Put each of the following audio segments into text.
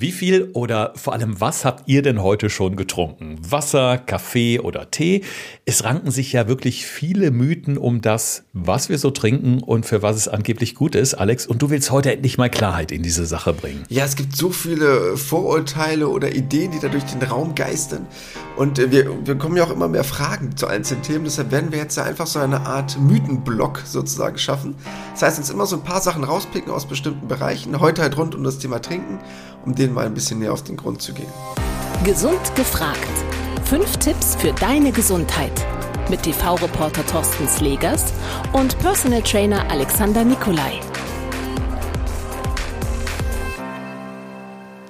Wie viel oder vor allem was habt ihr denn heute schon getrunken? Wasser, Kaffee oder Tee? Es ranken sich ja wirklich viele Mythen um das, was wir so trinken und für was es angeblich gut ist, Alex. Und du willst heute endlich mal Klarheit in diese Sache bringen. Ja, es gibt so viele Vorurteile oder Ideen, die da durch den Raum geistern. Und äh, wir, wir kommen ja auch immer mehr Fragen zu einzelnen Themen. Deshalb werden wir jetzt einfach so eine Art Mythenblock sozusagen schaffen. Das heißt, uns immer so ein paar Sachen rauspicken aus bestimmten Bereichen. Heute halt rund um das Thema Trinken um denen mal ein bisschen näher auf den Grund zu gehen. Gesund gefragt. Fünf Tipps für deine Gesundheit. Mit TV-Reporter Thorsten Slegers und Personal Trainer Alexander Nikolai.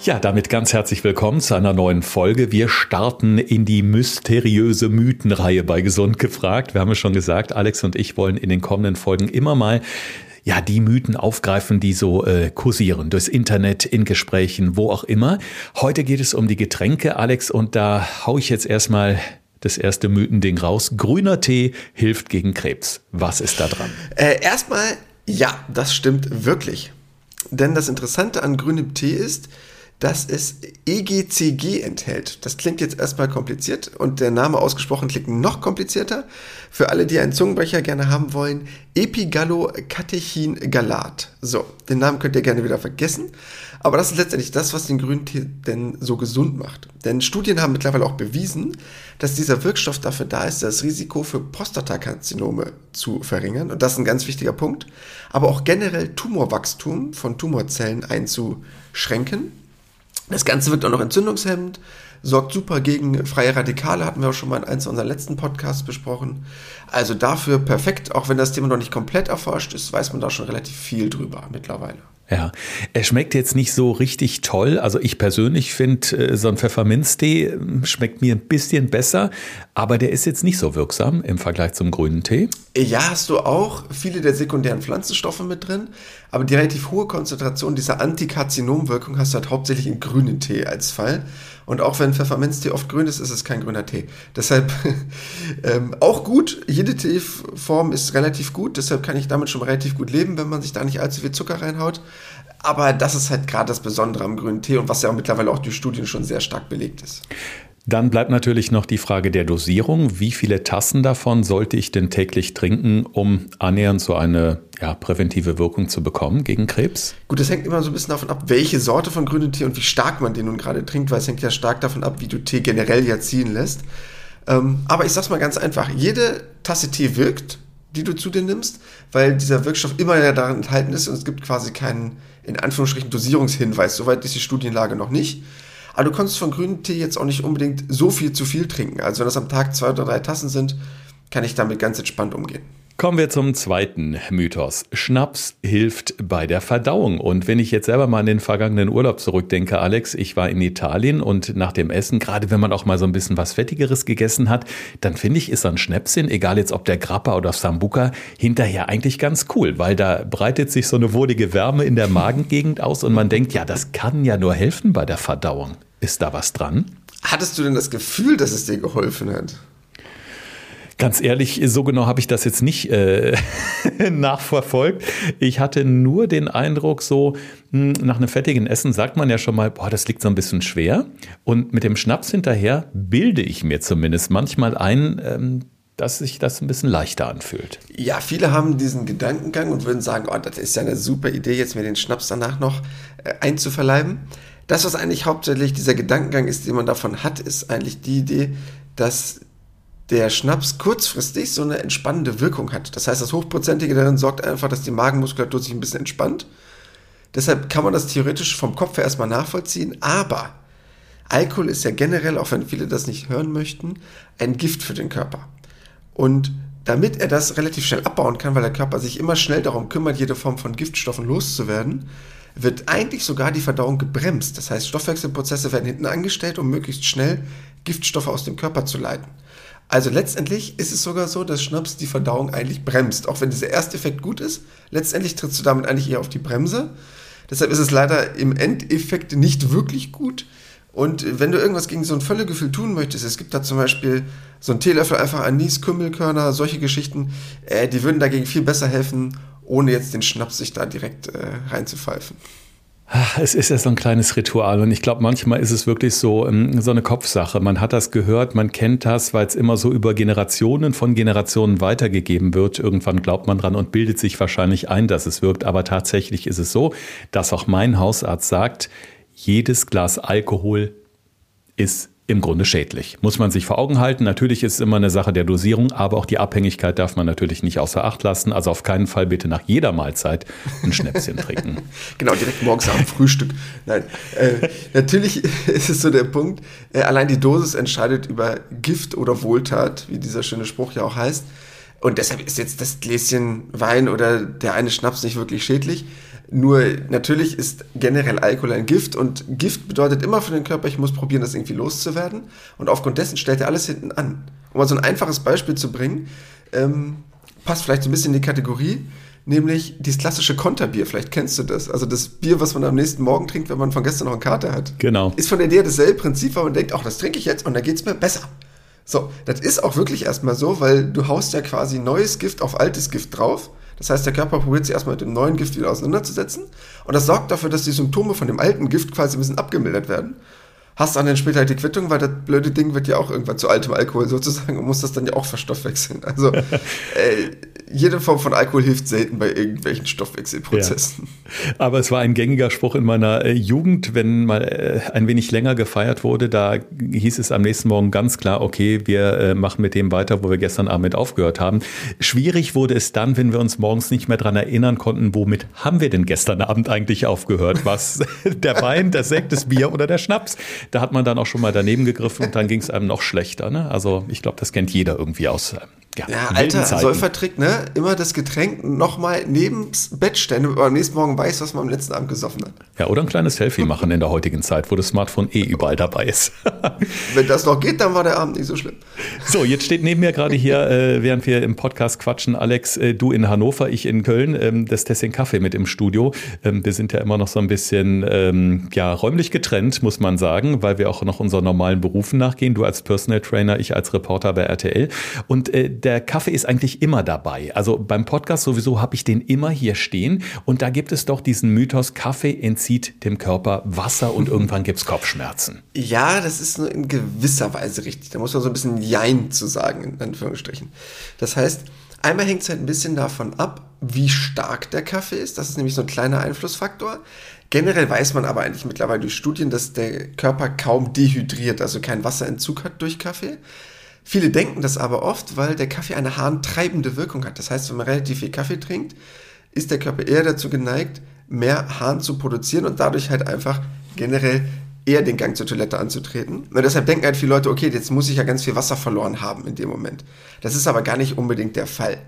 Ja, damit ganz herzlich willkommen zu einer neuen Folge. Wir starten in die mysteriöse Mythenreihe bei Gesund gefragt. Wir haben es schon gesagt, Alex und ich wollen in den kommenden Folgen immer mal ja, die Mythen aufgreifen, die so äh, kursieren, durchs Internet, in Gesprächen, wo auch immer. Heute geht es um die Getränke, Alex, und da hau ich jetzt erstmal das erste Mythending raus. Grüner Tee hilft gegen Krebs. Was ist da dran? Äh, erstmal, ja, das stimmt wirklich. Denn das Interessante an grünem Tee ist, dass es EGCG enthält. Das klingt jetzt erstmal kompliziert und der Name ausgesprochen klingt noch komplizierter. Für alle, die einen Zungenbrecher gerne haben wollen, Epigallocatechin-Galat. So, den Namen könnt ihr gerne wieder vergessen. Aber das ist letztendlich das, was den Grüntee denn so gesund macht. Denn Studien haben mittlerweile auch bewiesen, dass dieser Wirkstoff dafür da ist, das Risiko für Prostatakarzinome zu verringern. Und das ist ein ganz wichtiger Punkt. Aber auch generell Tumorwachstum von Tumorzellen einzuschränken das Ganze wirkt auch noch entzündungshemmend, sorgt super gegen freie Radikale, hatten wir auch schon mal in eins unserer letzten Podcasts besprochen. Also dafür perfekt, auch wenn das Thema noch nicht komplett erforscht ist, weiß man da schon relativ viel drüber mittlerweile. Ja, er schmeckt jetzt nicht so richtig toll. Also ich persönlich finde, äh, so ein Pfefferminztee ähm, schmeckt mir ein bisschen besser, aber der ist jetzt nicht so wirksam im Vergleich zum grünen Tee. Ja, hast du auch viele der sekundären Pflanzenstoffe mit drin, aber die relativ hohe Konzentration dieser Antikarzinomwirkung hast du halt hauptsächlich im grünen Tee als Fall. Und auch wenn Pfefferminztee oft grün ist, ist es kein grüner Tee. Deshalb ähm, auch gut. Jede Teeform ist relativ gut. Deshalb kann ich damit schon relativ gut leben, wenn man sich da nicht allzu viel Zucker reinhaut. Aber das ist halt gerade das Besondere am grünen Tee und was ja auch mittlerweile auch durch Studien schon sehr stark belegt ist. Dann bleibt natürlich noch die Frage der Dosierung. Wie viele Tassen davon sollte ich denn täglich trinken, um annähernd so eine ja, präventive Wirkung zu bekommen gegen Krebs? Gut, das hängt immer so ein bisschen davon ab, welche Sorte von grünem Tee und wie stark man den nun gerade trinkt, weil es hängt ja stark davon ab, wie du Tee generell ja ziehen lässt. Ähm, aber ich sag's mal ganz einfach: Jede Tasse Tee wirkt, die du zu dir nimmst, weil dieser Wirkstoff immer ja darin enthalten ist und es gibt quasi keinen, in Anführungsstrichen, Dosierungshinweis. Soweit ist die Studienlage noch nicht. Aber du kannst von grünem Tee jetzt auch nicht unbedingt so viel zu viel trinken. Also wenn das am Tag zwei oder drei Tassen sind, kann ich damit ganz entspannt umgehen. Kommen wir zum zweiten Mythos. Schnaps hilft bei der Verdauung. Und wenn ich jetzt selber mal an den vergangenen Urlaub zurückdenke, Alex, ich war in Italien und nach dem Essen, gerade wenn man auch mal so ein bisschen was Fettigeres gegessen hat, dann finde ich, ist so ein Schnäpschen, egal jetzt ob der Grappa oder Sambuca, hinterher eigentlich ganz cool, weil da breitet sich so eine wohlige Wärme in der Magengegend aus und man denkt, ja, das kann ja nur helfen bei der Verdauung. Ist da was dran? Hattest du denn das Gefühl, dass es dir geholfen hat? Ganz ehrlich, so genau habe ich das jetzt nicht äh, nachverfolgt. Ich hatte nur den Eindruck, so hm, nach einem fettigen Essen sagt man ja schon mal, boah, das liegt so ein bisschen schwer. Und mit dem Schnaps hinterher bilde ich mir zumindest manchmal ein, ähm, dass sich das ein bisschen leichter anfühlt. Ja, viele haben diesen Gedankengang und würden sagen, oh, das ist ja eine super Idee, jetzt mir den Schnaps danach noch äh, einzuverleiben. Das, was eigentlich hauptsächlich dieser Gedankengang ist, den man davon hat, ist eigentlich die Idee, dass der Schnaps kurzfristig so eine entspannende Wirkung hat. Das heißt, das Hochprozentige darin sorgt einfach, dass die Magenmuskulatur sich ein bisschen entspannt. Deshalb kann man das theoretisch vom Kopf her erstmal nachvollziehen, aber Alkohol ist ja generell, auch wenn viele das nicht hören möchten, ein Gift für den Körper. Und damit er das relativ schnell abbauen kann, weil der Körper sich immer schnell darum kümmert, jede Form von Giftstoffen loszuwerden, wird eigentlich sogar die Verdauung gebremst. Das heißt, Stoffwechselprozesse werden hinten angestellt, um möglichst schnell Giftstoffe aus dem Körper zu leiten. Also letztendlich ist es sogar so, dass Schnaps die Verdauung eigentlich bremst. Auch wenn dieser erste Effekt gut ist, letztendlich trittst du damit eigentlich eher auf die Bremse. Deshalb ist es leider im Endeffekt nicht wirklich gut. Und wenn du irgendwas gegen so ein Völlegefühl tun möchtest, es gibt da zum Beispiel so einen Teelöffel einfach Anis, Kümmelkörner, solche Geschichten, äh, die würden dagegen viel besser helfen, ohne jetzt den Schnaps sich da direkt äh, reinzupfeifen. Es ist ja so ein kleines Ritual und ich glaube, manchmal ist es wirklich so, ähm, so eine Kopfsache. Man hat das gehört, man kennt das, weil es immer so über Generationen von Generationen weitergegeben wird. Irgendwann glaubt man dran und bildet sich wahrscheinlich ein, dass es wirkt. Aber tatsächlich ist es so, dass auch mein Hausarzt sagt, jedes Glas Alkohol ist im Grunde schädlich. Muss man sich vor Augen halten. Natürlich ist es immer eine Sache der Dosierung, aber auch die Abhängigkeit darf man natürlich nicht außer Acht lassen. Also auf keinen Fall bitte nach jeder Mahlzeit ein Schnäpschen trinken. Genau, direkt morgens am Frühstück. Nein, äh, natürlich ist es so der Punkt, äh, allein die Dosis entscheidet über Gift oder Wohltat, wie dieser schöne Spruch ja auch heißt. Und deshalb ist jetzt das Gläschen Wein oder der eine Schnaps nicht wirklich schädlich. Nur natürlich ist generell Alkohol ein Gift und Gift bedeutet immer für den Körper, ich muss probieren, das irgendwie loszuwerden. Und aufgrund dessen stellt er alles hinten an. Um mal so ein einfaches Beispiel zu bringen, ähm, passt vielleicht so ein bisschen in die Kategorie, nämlich dieses klassische Konterbier. Vielleicht kennst du das. Also das Bier, was man am nächsten Morgen trinkt, wenn man von gestern noch eine Karte hat. Genau. Ist von der Idee dasselbe Prinzip, weil man denkt, ach, das trinke ich jetzt und dann geht es mir besser. So, das ist auch wirklich erstmal so, weil du haust ja quasi neues Gift auf altes Gift drauf. Das heißt, der Körper probiert sich erstmal mit dem neuen Gift wieder auseinanderzusetzen. Und das sorgt dafür, dass die Symptome von dem alten Gift quasi ein bisschen abgemildert werden. Hast dann später halt die Quittung, weil das blöde Ding wird ja auch irgendwann zu altem Alkohol sozusagen und muss das dann ja auch verstoffwechseln. Also äh, jede Form von Alkohol hilft selten bei irgendwelchen Stoffwechselprozessen. Ja. Aber es war ein gängiger Spruch in meiner äh, Jugend, wenn mal äh, ein wenig länger gefeiert wurde, da hieß es am nächsten Morgen ganz klar, okay, wir äh, machen mit dem weiter, wo wir gestern Abend mit aufgehört haben. Schwierig wurde es dann, wenn wir uns morgens nicht mehr dran erinnern konnten, womit haben wir denn gestern Abend eigentlich aufgehört? Was der Wein, der Sekt, das Bier oder der Schnaps? Da hat man dann auch schon mal daneben gegriffen und dann ging es einem noch schlechter. Ne? Also ich glaube, das kennt jeder irgendwie aus ja, ja alter Säufertrick, ne? Immer das Getränk nochmal neben das Bett stellen, damit man am nächsten Morgen weiß, was man am letzten Abend gesoffen hat. Ja, oder ein kleines Selfie machen in der heutigen Zeit, wo das Smartphone eh überall dabei ist. Wenn das noch geht, dann war der Abend nicht so schlimm. So, jetzt steht neben mir gerade hier, äh, während wir im Podcast quatschen, Alex, äh, du in Hannover, ich in Köln, ähm, das Tessin Kaffee mit im Studio. Ähm, wir sind ja immer noch so ein bisschen ähm, ja, räumlich getrennt, muss man sagen, weil wir auch noch unseren normalen Berufen nachgehen. Du als Personal Trainer, ich als Reporter bei RTL. Und äh, der Kaffee ist eigentlich immer dabei. Also beim Podcast sowieso habe ich den immer hier stehen. Und da gibt es doch diesen Mythos, Kaffee entzieht dem Körper Wasser und irgendwann gibt es Kopfschmerzen. Ja, das ist nur in gewisser Weise richtig. Da muss man so ein bisschen Jein zu sagen, in Anführungsstrichen. Das heißt, einmal hängt es halt ein bisschen davon ab, wie stark der Kaffee ist. Das ist nämlich so ein kleiner Einflussfaktor. Generell weiß man aber eigentlich mittlerweile durch Studien, dass der Körper kaum dehydriert, also keinen Wasserentzug hat durch Kaffee. Viele denken das aber oft, weil der Kaffee eine harntreibende Wirkung hat. Das heißt, wenn man relativ viel Kaffee trinkt, ist der Körper eher dazu geneigt, mehr Harn zu produzieren und dadurch halt einfach generell eher den Gang zur Toilette anzutreten. Und deshalb denken halt viele Leute, okay, jetzt muss ich ja ganz viel Wasser verloren haben in dem Moment. Das ist aber gar nicht unbedingt der Fall.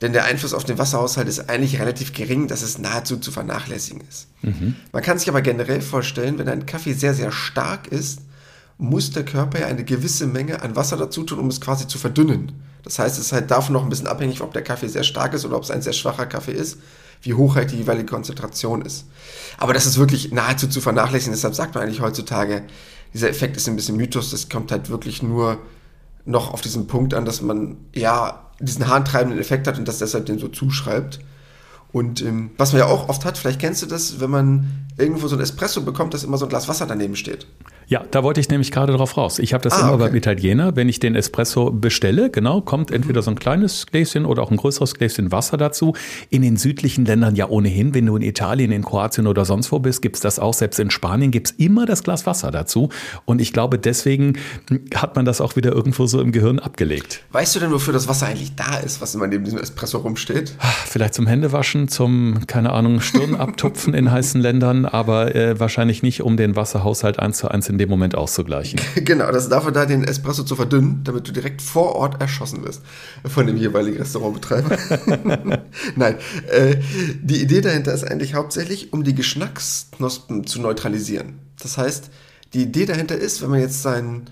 Denn der Einfluss auf den Wasserhaushalt ist eigentlich relativ gering, dass es nahezu zu vernachlässigen ist. Mhm. Man kann sich aber generell vorstellen, wenn ein Kaffee sehr, sehr stark ist, muss der Körper ja eine gewisse Menge an Wasser dazu tun, um es quasi zu verdünnen. Das heißt, es ist halt davon noch ein bisschen abhängig, ob der Kaffee sehr stark ist oder ob es ein sehr schwacher Kaffee ist, wie hoch halt die jeweilige Konzentration ist. Aber das ist wirklich nahezu zu vernachlässigen. Deshalb sagt man eigentlich heutzutage, dieser Effekt ist ein bisschen Mythos. Das kommt halt wirklich nur noch auf diesen Punkt an, dass man ja diesen harntreibenden Effekt hat und das deshalb den so zuschreibt. Und ähm, was man ja auch oft hat, vielleicht kennst du das, wenn man irgendwo so ein Espresso bekommt, dass immer so ein Glas Wasser daneben steht. Ja, da wollte ich nämlich gerade drauf raus. Ich habe das ah, immer okay. beim Italiener, wenn ich den Espresso bestelle, genau, kommt entweder so ein kleines Gläschen oder auch ein größeres Gläschen Wasser dazu. In den südlichen Ländern ja ohnehin, wenn du in Italien, in Kroatien oder sonst wo bist, gibt's das auch. Selbst in Spanien gibt's immer das Glas Wasser dazu. Und ich glaube, deswegen hat man das auch wieder irgendwo so im Gehirn abgelegt. Weißt du denn, wofür das Wasser eigentlich da ist, was immer neben diesem Espresso rumsteht? Ah, vielleicht zum Händewaschen, zum, keine Ahnung, Stirn abtupfen in heißen Ländern, aber äh, wahrscheinlich nicht, um den Wasserhaushalt eins zu eins in dem Moment auszugleichen. genau, das ist dafür da, den Espresso zu verdünnen, damit du direkt vor Ort erschossen wirst von dem jeweiligen Restaurantbetreiber. Nein, äh, die Idee dahinter ist eigentlich hauptsächlich, um die Geschmacksknospen zu neutralisieren. Das heißt, die Idee dahinter ist, wenn man jetzt sein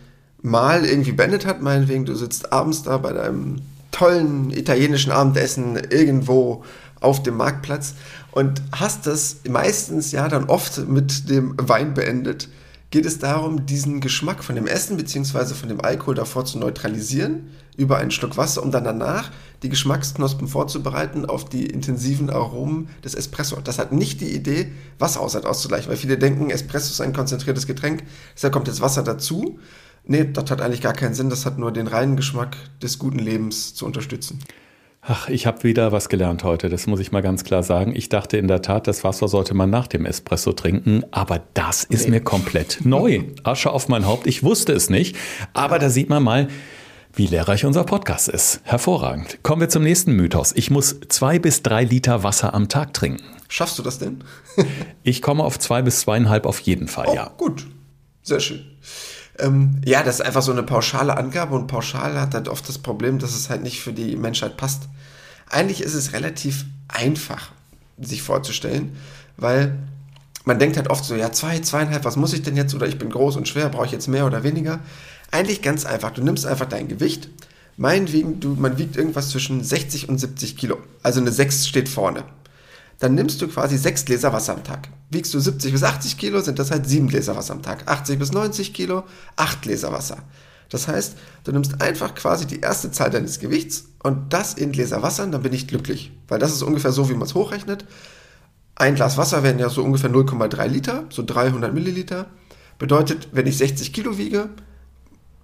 Mahl irgendwie beendet hat, meinetwegen, du sitzt abends da bei deinem tollen italienischen Abendessen irgendwo auf dem Marktplatz und hast das meistens ja dann oft mit dem Wein beendet, geht es darum, diesen Geschmack von dem Essen bzw. von dem Alkohol davor zu neutralisieren über einen Schluck Wasser, um dann danach die Geschmacksknospen vorzubereiten auf die intensiven Aromen des Espresso. Das hat nicht die Idee, Wasserhaushalt auszugleichen, weil viele denken, Espresso ist ein konzentriertes Getränk, deshalb kommt jetzt Wasser dazu. Nee, das hat eigentlich gar keinen Sinn, das hat nur den reinen Geschmack des guten Lebens zu unterstützen. Ach, ich habe wieder was gelernt heute, das muss ich mal ganz klar sagen. Ich dachte in der Tat, das Wasser sollte man nach dem Espresso trinken, aber das ist nee. mir komplett neu. Asche auf mein Haupt, ich wusste es nicht. Aber da sieht man mal, wie lehrreich unser Podcast ist. Hervorragend. Kommen wir zum nächsten Mythos. Ich muss zwei bis drei Liter Wasser am Tag trinken. Schaffst du das denn? ich komme auf zwei bis zweieinhalb auf jeden Fall, oh, ja. Gut, sehr schön. Ähm, ja, das ist einfach so eine pauschale Angabe und pauschal hat halt oft das Problem, dass es halt nicht für die Menschheit passt. Eigentlich ist es relativ einfach, sich vorzustellen, weil man denkt halt oft so, ja, zwei, zweieinhalb, was muss ich denn jetzt? Oder ich bin groß und schwer, brauche ich jetzt mehr oder weniger? Eigentlich ganz einfach. Du nimmst einfach dein Gewicht. Meinetwegen, du, man wiegt irgendwas zwischen 60 und 70 Kilo. Also eine 6 steht vorne dann nimmst du quasi sechs Gläser Wasser am Tag. Wiegst du 70 bis 80 Kilo, sind das halt sieben Gläser Wasser am Tag. 80 bis 90 Kilo, acht Gläser Wasser. Das heißt, du nimmst einfach quasi die erste Zahl deines Gewichts und das in Gläser Wasser, dann bin ich glücklich. Weil das ist ungefähr so, wie man es hochrechnet. Ein Glas Wasser wären ja so ungefähr 0,3 Liter, so 300 Milliliter. Bedeutet, wenn ich 60 Kilo wiege,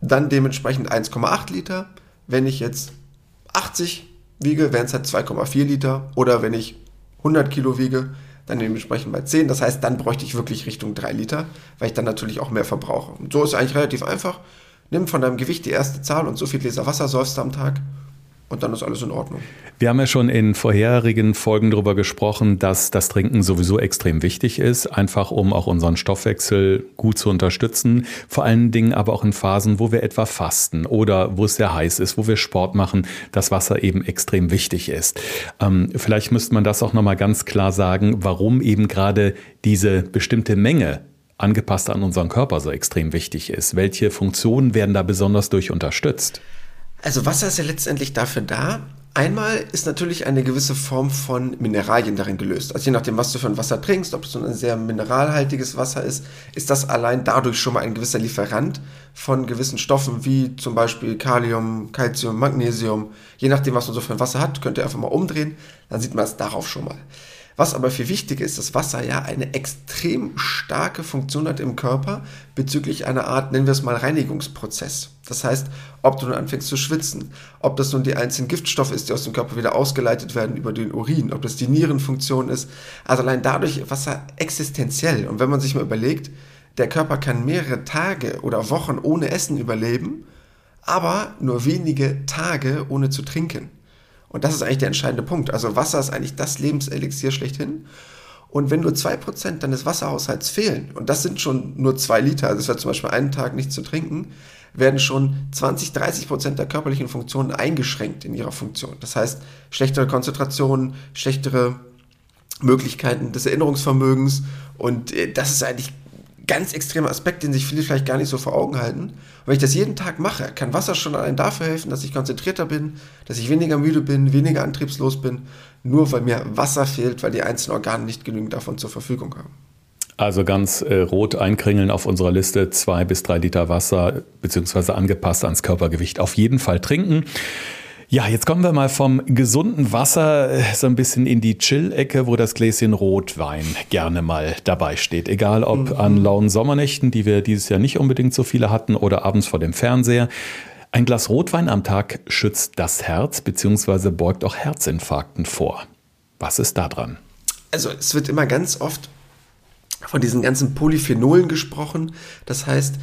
dann dementsprechend 1,8 Liter. Wenn ich jetzt 80 wiege, wären es halt 2,4 Liter. Oder wenn ich 100 Kilo wiege, dann dementsprechend bei 10. Das heißt, dann bräuchte ich wirklich Richtung 3 Liter, weil ich dann natürlich auch mehr verbrauche. Und so ist es eigentlich relativ einfach. Nimm von deinem Gewicht die erste Zahl und so viel Gläser Wasser säufst du am Tag und dann ist alles in Ordnung. Wir haben ja schon in vorherigen Folgen darüber gesprochen, dass das Trinken sowieso extrem wichtig ist, einfach um auch unseren Stoffwechsel gut zu unterstützen. Vor allen Dingen aber auch in Phasen, wo wir etwa fasten oder wo es sehr heiß ist, wo wir Sport machen, dass Wasser eben extrem wichtig ist. Ähm, vielleicht müsste man das auch nochmal ganz klar sagen, warum eben gerade diese bestimmte Menge angepasst an unseren Körper so extrem wichtig ist. Welche Funktionen werden da besonders durch unterstützt? Also Wasser ist ja letztendlich dafür da. Einmal ist natürlich eine gewisse Form von Mineralien darin gelöst. Also je nachdem, was du für ein Wasser trinkst, ob es so ein sehr mineralhaltiges Wasser ist, ist das allein dadurch schon mal ein gewisser Lieferant von gewissen Stoffen, wie zum Beispiel Kalium, Calcium, Magnesium. Je nachdem, was man so für ein Wasser hat, könnt ihr einfach mal umdrehen, dann sieht man es darauf schon mal. Was aber viel wichtiger ist, dass Wasser ja eine extrem starke Funktion hat im Körper bezüglich einer Art, nennen wir es mal, Reinigungsprozess. Das heißt, ob du nun anfängst zu schwitzen, ob das nun die einzelnen Giftstoffe ist, die aus dem Körper wieder ausgeleitet werden über den Urin, ob das die Nierenfunktion ist. Also allein dadurch Wasser existenziell. Und wenn man sich mal überlegt, der Körper kann mehrere Tage oder Wochen ohne Essen überleben, aber nur wenige Tage ohne zu trinken. Und das ist eigentlich der entscheidende Punkt. Also Wasser ist eigentlich das Lebenselixier schlechthin. Und wenn nur 2% deines Wasserhaushalts fehlen, und das sind schon nur 2 Liter, also es wäre zum Beispiel einen Tag nicht zu trinken, werden schon 20, 30 Prozent der körperlichen Funktionen eingeschränkt in ihrer Funktion. Das heißt, schlechtere Konzentration, schlechtere Möglichkeiten des Erinnerungsvermögens und äh, das ist eigentlich ganz extremer Aspekt, den sich viele vielleicht gar nicht so vor Augen halten. Und wenn ich das jeden Tag mache, kann Wasser schon allein dafür helfen, dass ich konzentrierter bin, dass ich weniger müde bin, weniger antriebslos bin, nur weil mir Wasser fehlt, weil die einzelnen Organe nicht genügend davon zur Verfügung haben. Also ganz äh, rot einkringeln auf unserer Liste, zwei bis drei Liter Wasser, beziehungsweise angepasst ans Körpergewicht. Auf jeden Fall trinken. Ja, jetzt kommen wir mal vom gesunden Wasser äh, so ein bisschen in die Chill-Ecke, wo das Gläschen Rotwein gerne mal dabei steht. Egal ob mhm. an lauen Sommernächten, die wir dieses Jahr nicht unbedingt so viele hatten, oder abends vor dem Fernseher. Ein Glas Rotwein am Tag schützt das Herz bzw. beugt auch Herzinfarkten vor. Was ist da dran? Also es wird immer ganz oft von diesen ganzen Polyphenolen gesprochen. Das heißt,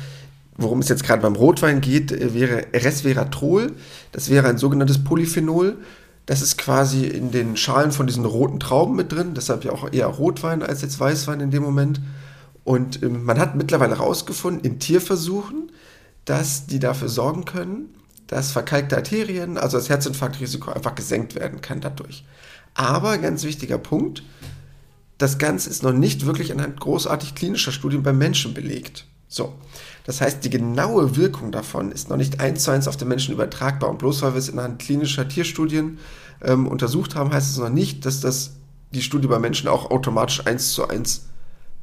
worum es jetzt gerade beim Rotwein geht, äh, wäre Resveratrol. Das wäre ein sogenanntes Polyphenol. Das ist quasi in den Schalen von diesen roten Trauben mit drin, deshalb ja auch eher Rotwein als jetzt Weißwein in dem Moment. Und ähm, man hat mittlerweile herausgefunden in Tierversuchen, dass die dafür sorgen können, dass verkalkte Arterien, also das Herzinfarktrisiko einfach gesenkt werden kann dadurch. Aber ganz wichtiger Punkt, das Ganze ist noch nicht wirklich anhand großartig klinischer Studien beim Menschen belegt. So, das heißt, die genaue Wirkung davon ist noch nicht eins zu eins auf den Menschen übertragbar. Und bloß weil wir es in klinischer Tierstudien ähm, untersucht haben, heißt es noch nicht, dass das die Studie bei Menschen auch automatisch eins zu eins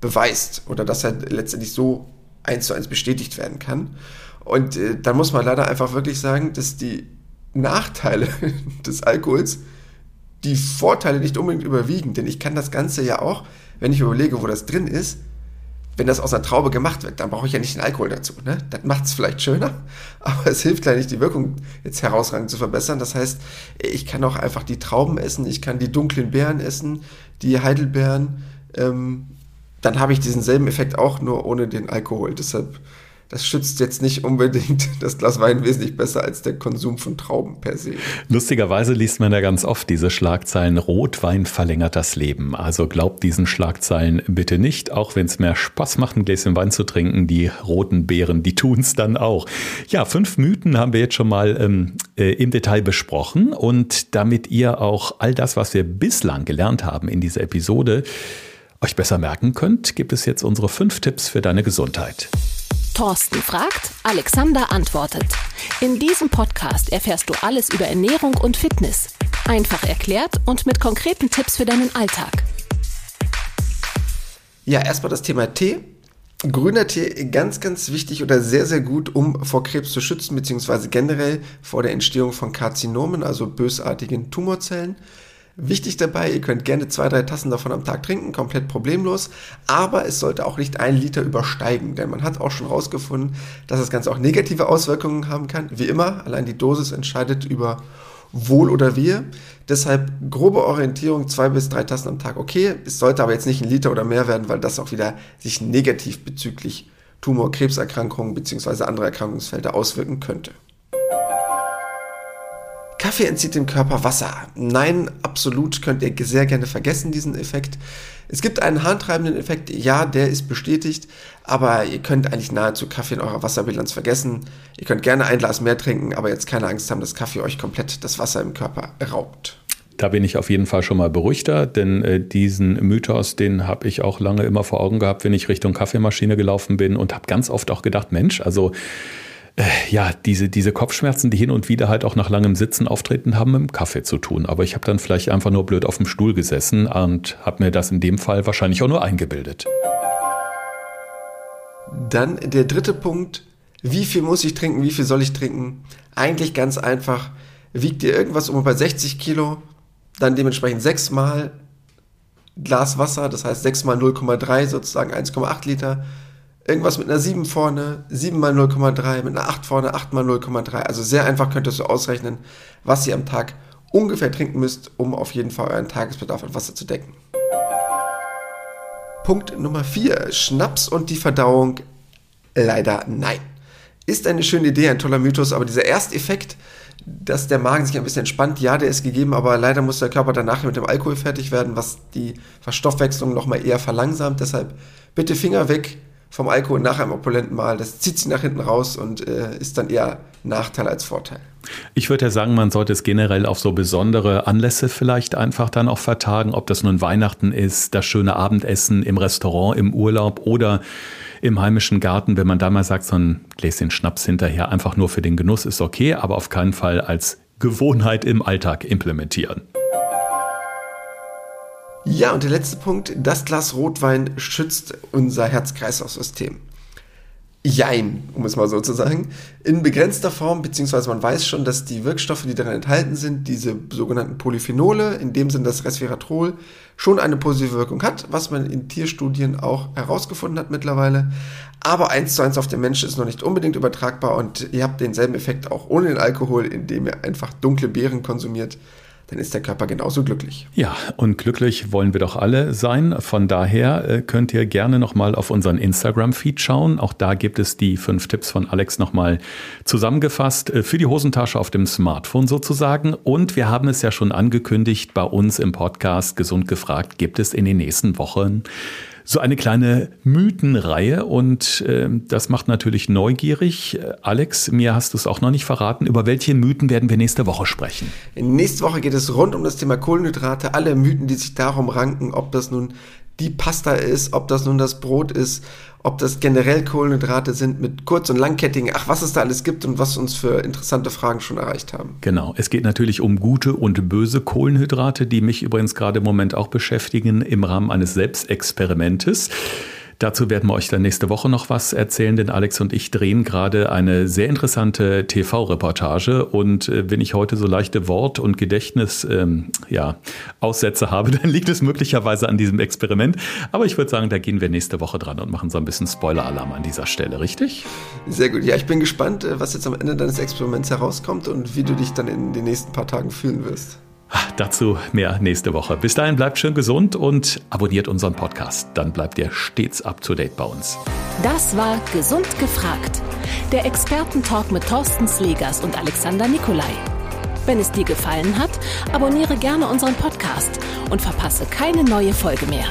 beweist oder dass halt letztendlich so eins zu eins bestätigt werden kann. Und äh, dann muss man leider einfach wirklich sagen, dass die Nachteile des Alkohols die Vorteile nicht unbedingt überwiegen. Denn ich kann das Ganze ja auch, wenn ich überlege, wo das drin ist, wenn das aus einer Traube gemacht wird, dann brauche ich ja nicht den Alkohol dazu. Ne? Das macht es vielleicht schöner, aber es hilft leider nicht, die Wirkung jetzt herausragend zu verbessern. Das heißt, ich kann auch einfach die Trauben essen, ich kann die dunklen Beeren essen, die Heidelbeeren. Ähm, dann habe ich diesen selben Effekt auch nur ohne den Alkohol. Deshalb das schützt jetzt nicht unbedingt das Glas Wein wesentlich besser als der Konsum von Trauben per se. Lustigerweise liest man ja ganz oft diese Schlagzeilen, Rotwein verlängert das Leben. Also glaubt diesen Schlagzeilen bitte nicht, auch wenn es mehr Spaß macht, ein Gläschen Wein zu trinken, die roten Beeren, die tun es dann auch. Ja, fünf Mythen haben wir jetzt schon mal ähm, äh, im Detail besprochen und damit ihr auch all das, was wir bislang gelernt haben in dieser Episode, euch besser merken könnt, gibt es jetzt unsere fünf Tipps für deine Gesundheit. Thorsten fragt, Alexander antwortet. In diesem Podcast erfährst du alles über Ernährung und Fitness. Einfach erklärt und mit konkreten Tipps für deinen Alltag. Ja, erstmal das Thema Tee. Grüner Tee ganz, ganz wichtig oder sehr, sehr gut, um vor Krebs zu schützen, beziehungsweise generell vor der Entstehung von Karzinomen, also bösartigen Tumorzellen. Wichtig dabei, ihr könnt gerne zwei, drei Tassen davon am Tag trinken, komplett problemlos, aber es sollte auch nicht ein Liter übersteigen, denn man hat auch schon herausgefunden, dass das Ganze auch negative Auswirkungen haben kann. Wie immer, allein die Dosis entscheidet über Wohl oder Wehe. Deshalb grobe Orientierung, zwei bis drei Tassen am Tag okay. Es sollte aber jetzt nicht ein Liter oder mehr werden, weil das auch wieder sich negativ bezüglich Tumor, Krebserkrankungen bzw. andere Erkrankungsfelder auswirken könnte. Kaffee entzieht dem Körper Wasser. Nein, absolut könnt ihr sehr gerne vergessen, diesen Effekt. Es gibt einen harntreibenden Effekt, ja, der ist bestätigt, aber ihr könnt eigentlich nahezu Kaffee in eurer Wasserbilanz vergessen. Ihr könnt gerne ein Glas mehr trinken, aber jetzt keine Angst haben, dass Kaffee euch komplett das Wasser im Körper raubt. Da bin ich auf jeden Fall schon mal beruhigter, denn äh, diesen Mythos, den habe ich auch lange immer vor Augen gehabt, wenn ich Richtung Kaffeemaschine gelaufen bin und habe ganz oft auch gedacht, Mensch, also ja, diese, diese Kopfschmerzen, die hin und wieder halt auch nach langem Sitzen auftreten, haben mit dem Kaffee zu tun. Aber ich habe dann vielleicht einfach nur blöd auf dem Stuhl gesessen und habe mir das in dem Fall wahrscheinlich auch nur eingebildet. Dann der dritte Punkt. Wie viel muss ich trinken? Wie viel soll ich trinken? Eigentlich ganz einfach. Wiegt ihr irgendwas um bei 60 Kilo, dann dementsprechend sechsmal Glas Wasser, das heißt sechsmal 0,3 sozusagen 1,8 Liter irgendwas mit einer 7 vorne, 7 mal 0,3, mit einer 8 vorne, 8 mal 0,3. Also sehr einfach könntest du ausrechnen, was ihr am Tag ungefähr trinken müsst, um auf jeden Fall euren Tagesbedarf an Wasser zu decken. Punkt Nummer 4. Schnaps und die Verdauung. Leider nein. Ist eine schöne Idee, ein toller Mythos, aber dieser Ersteffekt, dass der Magen sich ein bisschen entspannt, ja, der ist gegeben, aber leider muss der Körper danach mit dem Alkohol fertig werden, was die Verstoffwechslung nochmal eher verlangsamt. Deshalb bitte Finger weg, vom Alkohol nach einem opulenten Mahl. Das zieht sich nach hinten raus und äh, ist dann eher Nachteil als Vorteil. Ich würde ja sagen, man sollte es generell auf so besondere Anlässe vielleicht einfach dann auch vertagen, ob das nun Weihnachten ist, das schöne Abendessen im Restaurant, im Urlaub oder im heimischen Garten, wenn man da mal sagt, so ein Gläschen Schnaps hinterher einfach nur für den Genuss ist okay, aber auf keinen Fall als Gewohnheit im Alltag implementieren. Ja, und der letzte Punkt, das Glas Rotwein schützt unser Herz-Kreislauf-System. Jein, um es mal so zu sagen. In begrenzter Form, beziehungsweise man weiß schon, dass die Wirkstoffe, die darin enthalten sind, diese sogenannten Polyphenole, in dem Sinne das Resveratrol, schon eine positive Wirkung hat, was man in Tierstudien auch herausgefunden hat mittlerweile. Aber eins zu eins auf den Menschen ist noch nicht unbedingt übertragbar und ihr habt denselben Effekt auch ohne den Alkohol, indem ihr einfach dunkle Beeren konsumiert dann ist der Körper genauso glücklich. Ja, und glücklich wollen wir doch alle sein. Von daher äh, könnt ihr gerne nochmal auf unseren Instagram-Feed schauen. Auch da gibt es die fünf Tipps von Alex nochmal zusammengefasst äh, für die Hosentasche auf dem Smartphone sozusagen. Und wir haben es ja schon angekündigt, bei uns im Podcast Gesund gefragt gibt es in den nächsten Wochen so eine kleine Mythenreihe und äh, das macht natürlich neugierig. Alex, mir hast du es auch noch nicht verraten. Über welche Mythen werden wir nächste Woche sprechen? Nächste Woche geht es rund um das Thema Kohlenhydrate, alle Mythen, die sich darum ranken, ob das nun die Pasta ist, ob das nun das Brot ist, ob das generell Kohlenhydrate sind mit kurz- und langkettigen, ach, was es da alles gibt und was uns für interessante Fragen schon erreicht haben. Genau, es geht natürlich um gute und böse Kohlenhydrate, die mich übrigens gerade im Moment auch beschäftigen im Rahmen eines Selbstexperimentes. Dazu werden wir euch dann nächste Woche noch was erzählen, denn Alex und ich drehen gerade eine sehr interessante TV-Reportage. Und äh, wenn ich heute so leichte Wort- und Gedächtnis, ähm, ja, habe, dann liegt es möglicherweise an diesem Experiment. Aber ich würde sagen, da gehen wir nächste Woche dran und machen so ein bisschen Spoiler-Alarm an dieser Stelle, richtig? Sehr gut. Ja, ich bin gespannt, äh, was jetzt am Ende deines Experiments herauskommt und wie du dich dann in den nächsten paar Tagen fühlen wirst. Dazu mehr nächste Woche. Bis dahin bleibt schön gesund und abonniert unseren Podcast. Dann bleibt ihr stets up to date bei uns. Das war Gesund gefragt. Der Expertentalk mit Thorsten Slegers und Alexander Nikolai. Wenn es dir gefallen hat, abonniere gerne unseren Podcast und verpasse keine neue Folge mehr.